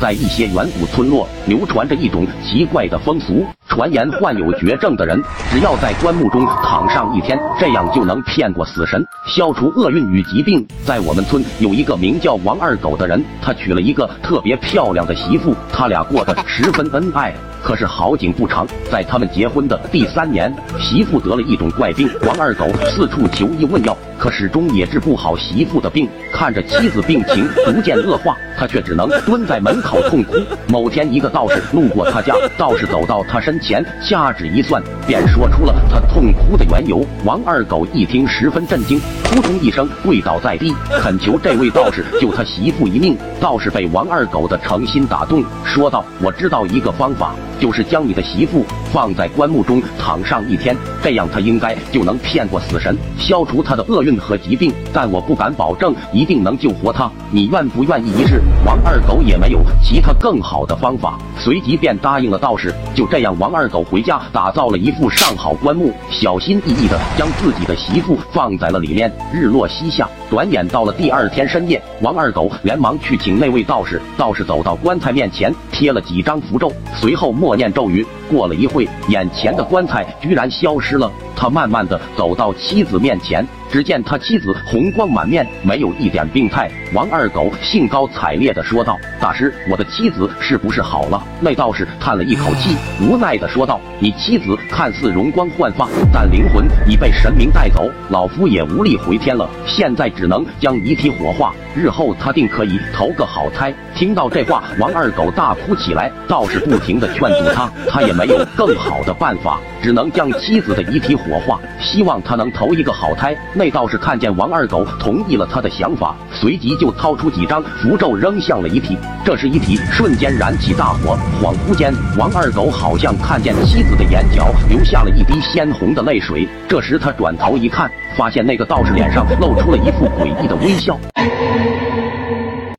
在一些远古村落流传着一种奇怪的风俗，传言患有绝症的人，只要在棺木中躺上一天，这样就能骗过死神，消除厄运与疾病。在我们村有一个名叫王二狗的人，他娶了一个特别漂亮的媳妇，他俩过得十分恩爱。可是好景不长，在他们结婚的第三年，媳妇得了一种怪病，王二狗四处求医问药。可始终也治不好媳妇的病，看着妻子病情逐渐恶化，他却只能蹲在门口痛哭。某天，一个道士路过他家，道士走到他身前，掐指一算，便说出了他痛哭的缘由。王二狗一听，十分震惊，扑通一声跪倒在地，恳求这位道士救他媳妇一命。道士被王二狗的诚心打动，说道：“我知道一个方法，就是将你的媳妇放在棺木中躺上一天，这样他应该就能骗过死神，消除他的厄运。”和疾病，但我不敢保证一定能救活他。你愿不愿意一试？王二狗也没有其他更好的方法，随即便答应了道士。就这样，王二狗回家打造了一副上好棺木，小心翼翼的将自己的媳妇放在了里面。日落西下，转眼到了第二天深夜，王二狗连忙去请那位道士。道士走到棺材面前，贴了几张符咒，随后默念咒语。过了一会，眼前的棺材居然消失了。他慢慢的走到妻子面前。只见他妻子红光满面，没有一点病态。王二狗兴高采烈的说道：“大师，我的妻子是不是好了？”那道士叹了一口气，无奈的说道：“你妻子看似容光焕发，但灵魂已被神明带走，老夫也无力回天了。现在只能将遗体火化，日后他定可以投个好胎。”听到这话，王二狗大哭起来。道士不停地劝阻他，他也没有更好的办法，只能将妻子的遗体火化，希望他能投一个好胎。那道士看见王二狗同意了他的想法，随即就掏出几张符咒扔向了遗体。这时遗体瞬间燃起大火，恍惚间，王二狗好像看见妻子的眼角流下了一滴鲜红的泪水。这时他转头一看，发现那个道士脸上露出了一副诡异的微笑。